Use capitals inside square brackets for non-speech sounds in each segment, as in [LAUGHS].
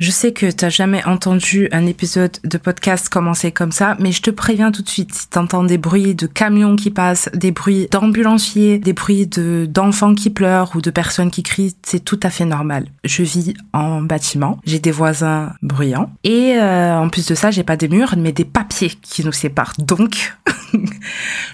Je sais que t'as jamais entendu un épisode de podcast commencer comme ça, mais je te préviens tout de suite, si t'entends des bruits de camions qui passent, des bruits d'ambulanciers, des bruits de d'enfants qui pleurent ou de personnes qui crient, c'est tout à fait normal. Je vis en bâtiment, j'ai des voisins bruyants et euh, en plus de ça, j'ai pas des murs mais des papiers qui nous séparent. Donc [LAUGHS]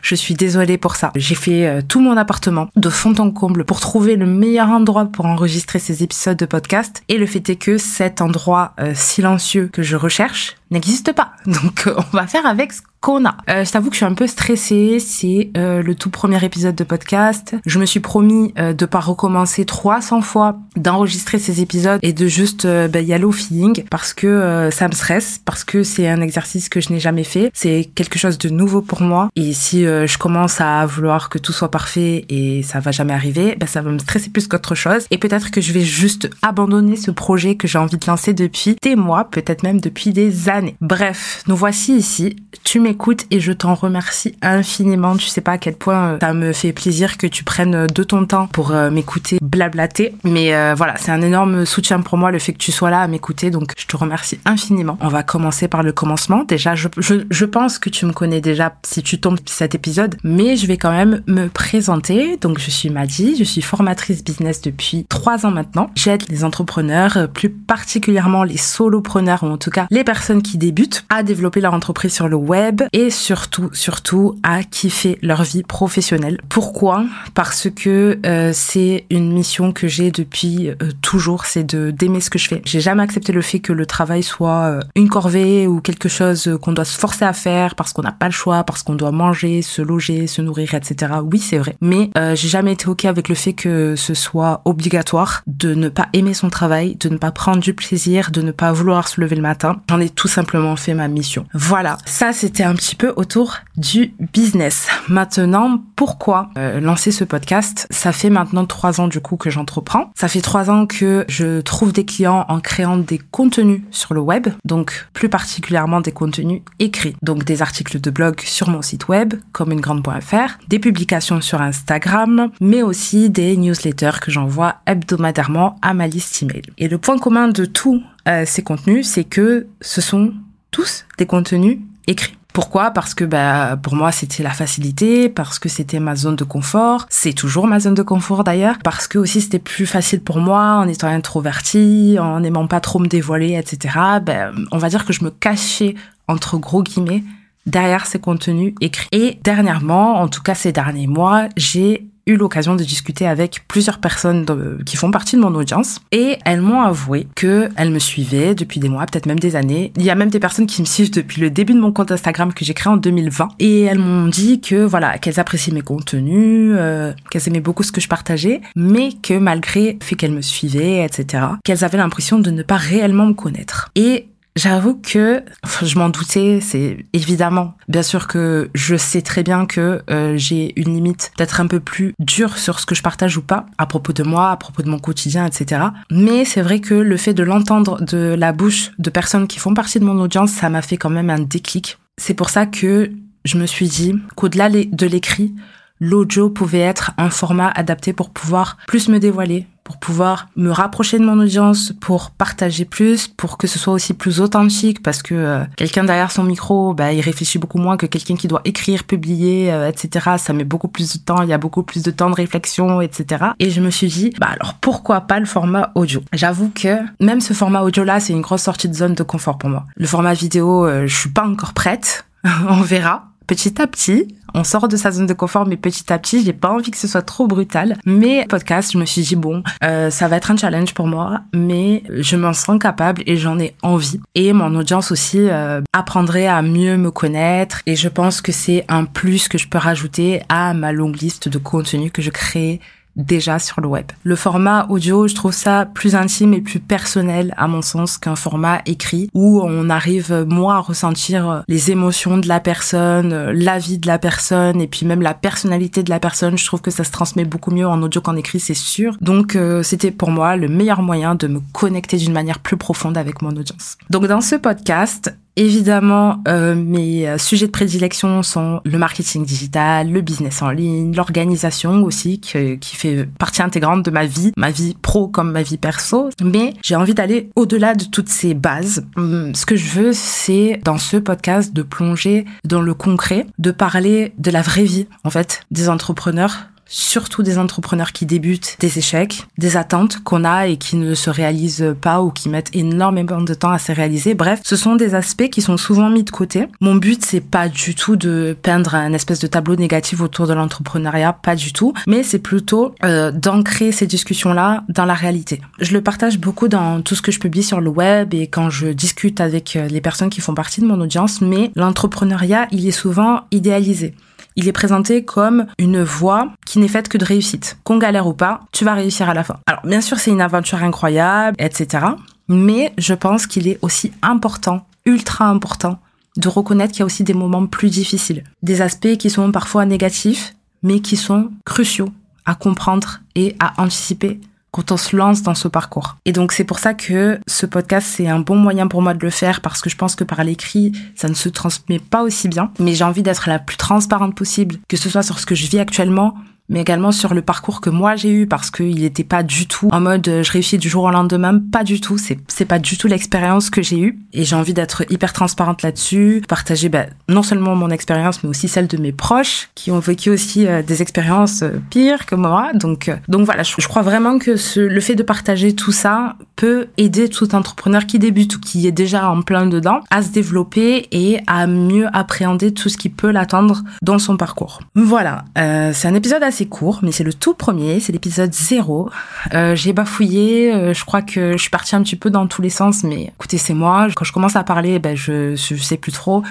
je suis désolée pour ça. J'ai fait euh, tout mon appartement de fond en comble pour trouver le meilleur endroit pour enregistrer ces épisodes de podcast. Et le fait est que cet endroit euh, silencieux que je recherche n'existe pas. [LAUGHS] Donc euh, on va faire avec ce qu'on a. Euh, je t'avoue que je suis un peu stressée. C'est euh, le tout premier épisode de podcast. Je me suis promis euh, de pas recommencer 300 fois d'enregistrer ces épisodes et de juste euh, ben, y aller au feeling parce que euh, ça me stresse, parce que c'est un exercice que je n'ai jamais fait. C'est quelque chose de nouveau pour moi. Et si je commence à vouloir que tout soit parfait et ça va jamais arriver, ben, ça va me stresser plus qu'autre chose. Et peut-être que je vais juste abandonner ce projet que j'ai envie de lancer depuis des mois, peut-être même depuis des années. Bref, nous voici ici. Tu m'écoutes et je t'en remercie infiniment. Tu sais pas à quel point euh, ça me fait plaisir que tu prennes de ton temps pour euh, m'écouter blablater. Mais euh, voilà, c'est un énorme soutien pour moi le fait que tu sois là à m'écouter. Donc je te remercie infiniment. On va commencer par le commencement. Déjà, je, je, je pense que tu me connais déjà si tu tombes cet épisode, mais je vais quand même me présenter. Donc je suis Maddy, je suis formatrice business depuis trois ans maintenant. J'aide les entrepreneurs, plus particulièrement les solopreneurs ou en tout cas les personnes qui débutent à développer leur entreprise sur le web et surtout, surtout à kiffer leur vie professionnelle. Pourquoi? Parce que euh, c'est une mission que j'ai depuis euh, toujours, c'est de d'aimer ce que je fais. J'ai jamais accepté le fait que le travail soit euh, une corvée ou quelque chose qu'on doit se forcer à faire parce qu'on n'a pas le choix, parce qu'on doit manger, se loger, se nourrir, etc. Oui, c'est vrai. Mais euh, j'ai jamais été ok avec le fait que ce soit obligatoire de ne pas aimer son travail, de ne pas prendre du plaisir, de ne pas vouloir se lever le matin. J'en ai tout simplement fait ma mission. Voilà, ça c'était un petit peu autour du business. Maintenant, pourquoi euh, lancer ce podcast? Ça fait maintenant trois ans du coup que j'entreprends. Ça fait trois ans que je trouve des clients en créant des contenus sur le web, donc plus particulièrement des contenus écrits, donc des articles de blog sur mon site web, comme une grande.fr, des publications sur Instagram, mais aussi des newsletters que j'envoie hebdomadairement à ma liste email. Et le point commun de tous euh, ces contenus, c'est que ce sont tous des contenus écrits. Pourquoi? Parce que bah, pour moi c'était la facilité, parce que c'était ma zone de confort, c'est toujours ma zone de confort d'ailleurs, parce que aussi c'était plus facile pour moi en étant introvertie, en n'aimant pas trop me dévoiler, etc. Ben, on va dire que je me cachais entre gros guillemets derrière ces contenus écrits. Et dernièrement, en tout cas ces derniers mois, j'ai eu l'occasion de discuter avec plusieurs personnes qui font partie de mon audience et elles m'ont avoué que elles me suivaient depuis des mois, peut-être même des années. Il y a même des personnes qui me suivent depuis le début de mon compte Instagram que j'ai créé en 2020 et elles m'ont dit que voilà qu'elles appréciaient mes contenus, euh, qu'elles aimaient beaucoup ce que je partageais, mais que malgré le fait qu'elles me suivaient, etc., qu'elles avaient l'impression de ne pas réellement me connaître. Et J'avoue que je m'en doutais, c'est évidemment. Bien sûr que je sais très bien que euh, j'ai une limite d'être un peu plus dure sur ce que je partage ou pas à propos de moi, à propos de mon quotidien, etc. Mais c'est vrai que le fait de l'entendre de la bouche de personnes qui font partie de mon audience, ça m'a fait quand même un déclic. C'est pour ça que je me suis dit qu'au-delà de l'écrit, l'audio pouvait être un format adapté pour pouvoir plus me dévoiler, pour pouvoir me rapprocher de mon audience, pour partager plus, pour que ce soit aussi plus authentique, parce que euh, quelqu'un derrière son micro, bah, il réfléchit beaucoup moins que quelqu'un qui doit écrire, publier, euh, etc. Ça met beaucoup plus de temps, il y a beaucoup plus de temps de réflexion, etc. Et je me suis dit, bah alors pourquoi pas le format audio? J'avoue que même ce format audio-là, c'est une grosse sortie de zone de confort pour moi. Le format vidéo, euh, je suis pas encore prête, [LAUGHS] on verra petit à petit, on sort de sa zone de confort, mais petit à petit, j'ai pas envie que ce soit trop brutal. Mais podcast, je me suis dit bon, euh, ça va être un challenge pour moi, mais je m'en sens capable et j'en ai envie. Et mon audience aussi euh, apprendrait à mieux me connaître. Et je pense que c'est un plus que je peux rajouter à ma longue liste de contenus que je crée déjà sur le web. Le format audio, je trouve ça plus intime et plus personnel à mon sens qu'un format écrit où on arrive moins à ressentir les émotions de la personne, la vie de la personne et puis même la personnalité de la personne. Je trouve que ça se transmet beaucoup mieux en audio qu'en écrit, c'est sûr. Donc euh, c'était pour moi le meilleur moyen de me connecter d'une manière plus profonde avec mon audience. Donc dans ce podcast, Évidemment, euh, mes euh, sujets de prédilection sont le marketing digital, le business en ligne, l'organisation aussi, qui, qui fait partie intégrante de ma vie, ma vie pro comme ma vie perso. Mais j'ai envie d'aller au-delà de toutes ces bases. Hum, ce que je veux, c'est dans ce podcast de plonger dans le concret, de parler de la vraie vie, en fait, des entrepreneurs surtout des entrepreneurs qui débutent, des échecs, des attentes qu'on a et qui ne se réalisent pas ou qui mettent énormément de temps à se réaliser. Bref, ce sont des aspects qui sont souvent mis de côté. Mon but, c'est pas du tout de peindre un espèce de tableau négatif autour de l'entrepreneuriat, pas du tout, mais c'est plutôt euh, d'ancrer ces discussions-là dans la réalité. Je le partage beaucoup dans tout ce que je publie sur le web et quand je discute avec euh, les personnes qui font partie de mon audience, mais l'entrepreneuriat, il est souvent idéalisé il est présenté comme une voie qui n'est faite que de réussite. Qu'on galère ou pas, tu vas réussir à la fin. Alors bien sûr, c'est une aventure incroyable, etc. Mais je pense qu'il est aussi important, ultra important, de reconnaître qu'il y a aussi des moments plus difficiles. Des aspects qui sont parfois négatifs, mais qui sont cruciaux à comprendre et à anticiper quand on se lance dans ce parcours. Et donc c'est pour ça que ce podcast c'est un bon moyen pour moi de le faire parce que je pense que par l'écrit ça ne se transmet pas aussi bien. Mais j'ai envie d'être la plus transparente possible, que ce soit sur ce que je vis actuellement, mais également sur le parcours que moi j'ai eu parce qu'il n'était pas du tout en mode euh, je réussis du jour au lendemain, pas du tout. C'est c'est pas du tout l'expérience que j'ai eue et j'ai envie d'être hyper transparente là-dessus, partager bah, non seulement mon expérience mais aussi celle de mes proches qui ont vécu aussi euh, des expériences euh, pires que moi. Donc donc voilà, je, crois vraiment que ce, le fait de partager tout ça peut aider tout entrepreneur qui débute ou qui est déjà en plein dedans à se développer et à mieux appréhender tout ce qui peut l'attendre dans son parcours. Voilà, c'est un épisode assez court, mais c'est le tout premier, c'est l'épisode 0. Euh, j'ai bafouillé, euh, je crois que je suis partie un petit peu dans tous les sens, mais écoutez, c'est moi. Quand je commence à parler, ben je sais plus trop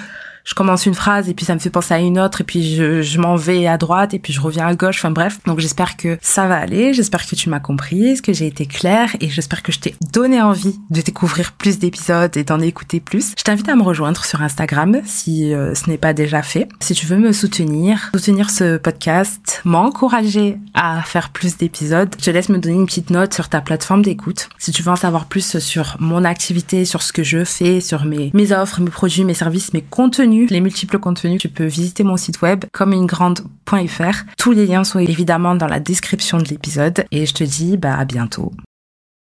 je commence une phrase et puis ça me fait penser à une autre et puis je, je m'en vais à droite et puis je reviens à gauche. Enfin bref, donc j'espère que ça va aller, j'espère que tu m'as comprise, que j'ai été claire et j'espère que je t'ai donné envie de découvrir plus d'épisodes et d'en écouter plus. Je t'invite à me rejoindre sur Instagram si euh, ce n'est pas déjà fait. Si tu veux me soutenir, soutenir ce podcast, m'encourager à faire plus d'épisodes, je te laisse me donner une petite note sur ta plateforme d'écoute. Si tu veux en savoir plus sur mon activité, sur ce que je fais, sur mes, mes offres, mes produits, mes services, mes contenus, les multiples contenus, tu peux visiter mon site web comme une grande.fr. Tous les liens sont évidemment dans la description de l'épisode et je te dis bah à bientôt.